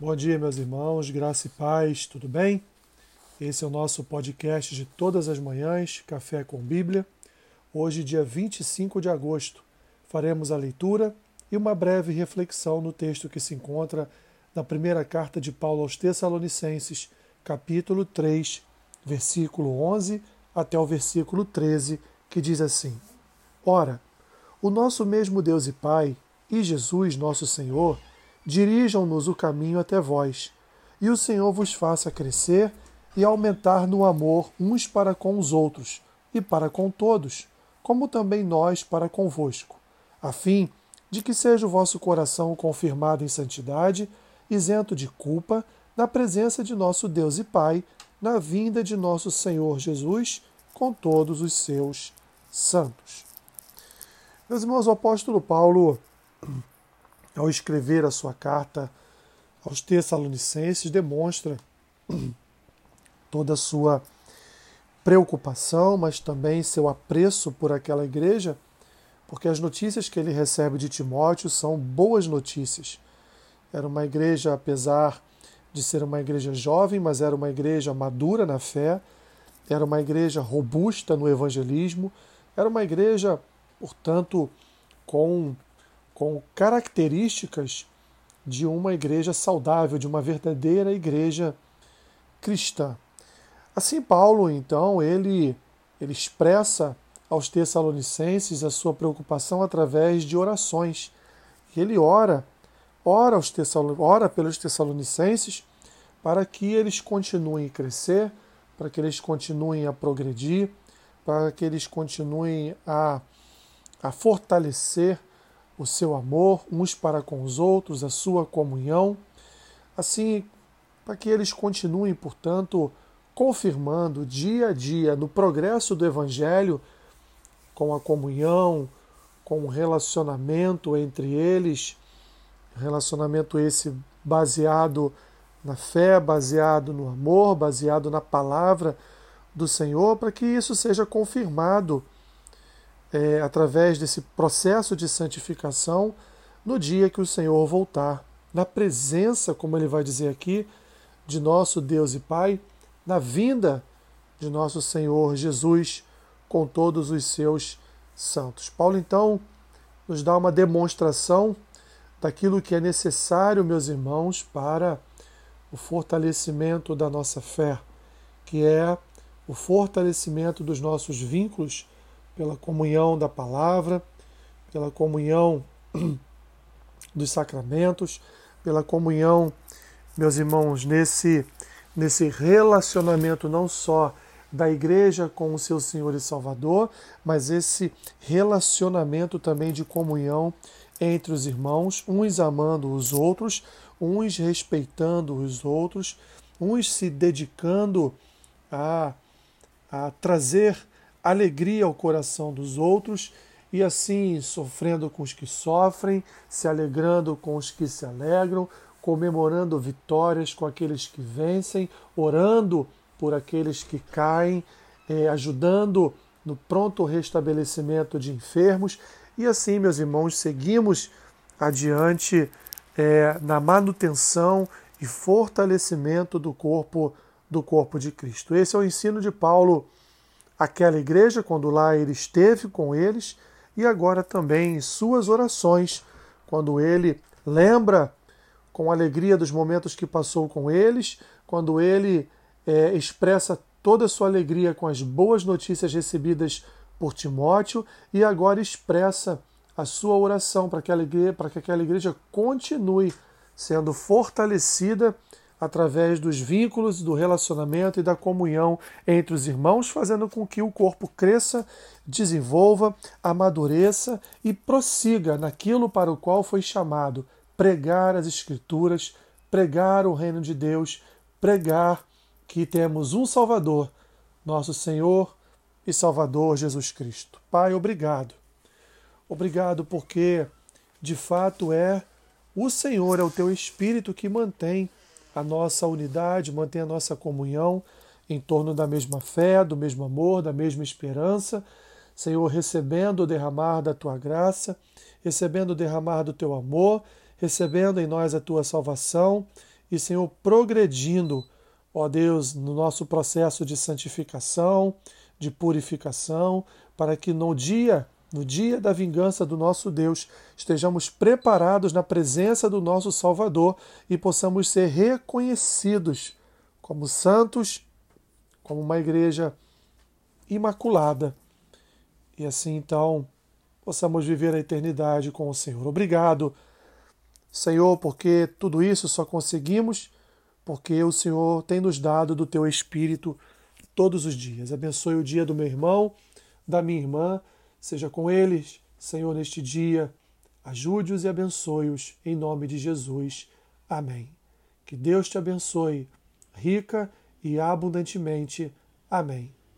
Bom dia, meus irmãos, graça e paz, tudo bem? Esse é o nosso podcast de todas as manhãs, Café com Bíblia. Hoje, dia 25 de agosto, faremos a leitura e uma breve reflexão no texto que se encontra na primeira carta de Paulo aos Tessalonicenses, capítulo 3, versículo 11 até o versículo 13, que diz assim: Ora, o nosso mesmo Deus e Pai e Jesus, nosso Senhor, dirijam-nos o caminho até vós, e o Senhor vos faça crescer e aumentar no amor uns para com os outros e para com todos, como também nós para convosco, a fim de que seja o vosso coração confirmado em santidade, isento de culpa, na presença de nosso Deus e Pai, na vinda de nosso Senhor Jesus, com todos os seus santos. Meus irmãos, o apóstolo Paulo ao escrever a sua carta aos Tessalonicenses, demonstra toda a sua preocupação, mas também seu apreço por aquela igreja, porque as notícias que ele recebe de Timóteo são boas notícias. Era uma igreja, apesar de ser uma igreja jovem, mas era uma igreja madura na fé, era uma igreja robusta no evangelismo, era uma igreja, portanto, com com características de uma igreja saudável, de uma verdadeira igreja cristã. Assim, Paulo, então, ele, ele expressa aos Tessalonicenses a sua preocupação através de orações. Ele ora, ora, aos ora pelos Tessalonicenses para que eles continuem a crescer, para que eles continuem a progredir, para que eles continuem a, a fortalecer o seu amor uns para com os outros, a sua comunhão, assim, para que eles continuem, portanto, confirmando dia a dia no progresso do Evangelho, com a comunhão, com o relacionamento entre eles, relacionamento esse baseado na fé, baseado no amor, baseado na palavra do Senhor, para que isso seja confirmado é, através desse processo de santificação no dia que o Senhor voltar, na presença, como ele vai dizer aqui, de nosso Deus e Pai, na vinda de nosso Senhor Jesus com todos os seus santos. Paulo então nos dá uma demonstração daquilo que é necessário, meus irmãos, para o fortalecimento da nossa fé, que é o fortalecimento dos nossos vínculos pela comunhão da palavra, pela comunhão dos sacramentos, pela comunhão, meus irmãos, nesse, nesse relacionamento não só da igreja com o seu Senhor e Salvador, mas esse relacionamento também de comunhão entre os irmãos, uns amando os outros, uns respeitando os outros, uns se dedicando a, a trazer alegria ao coração dos outros e assim sofrendo com os que sofrem, se alegrando com os que se alegram, comemorando vitórias com aqueles que vencem, orando por aqueles que caem, eh, ajudando no pronto restabelecimento de enfermos. E assim, meus irmãos, seguimos adiante eh, na manutenção e fortalecimento do corpo do corpo de Cristo. Esse é o ensino de Paulo aquela igreja quando lá ele esteve com eles e agora também em suas orações, quando ele lembra com alegria dos momentos que passou com eles, quando ele é, expressa toda a sua alegria com as boas notícias recebidas por Timóteo e agora expressa a sua oração para que, para que aquela igreja continue sendo fortalecida através dos vínculos, do relacionamento e da comunhão entre os irmãos, fazendo com que o corpo cresça, desenvolva, amadureça e prossiga naquilo para o qual foi chamado pregar as Escrituras, pregar o reino de Deus, pregar que temos um Salvador, nosso Senhor e Salvador Jesus Cristo. Pai, obrigado. Obrigado porque, de fato, é o Senhor, é o teu Espírito que mantém a nossa unidade, mantém a nossa comunhão em torno da mesma fé, do mesmo amor, da mesma esperança. Senhor, recebendo o derramar da tua graça, recebendo o derramar do teu amor, recebendo em nós a tua salvação e, Senhor, progredindo, ó Deus, no nosso processo de santificação, de purificação, para que no dia, no dia da vingança do nosso Deus, estejamos preparados na presença do nosso Salvador e possamos ser reconhecidos como santos, como uma igreja imaculada. E assim então possamos viver a eternidade com o Senhor. Obrigado, Senhor, porque tudo isso só conseguimos porque o Senhor tem nos dado do teu espírito todos os dias. Abençoe o dia do meu irmão, da minha irmã, seja com eles, Senhor, neste dia. Ajude-os e abençoe-os em nome de Jesus. Amém. Que Deus te abençoe, rica e abundantemente. Amém.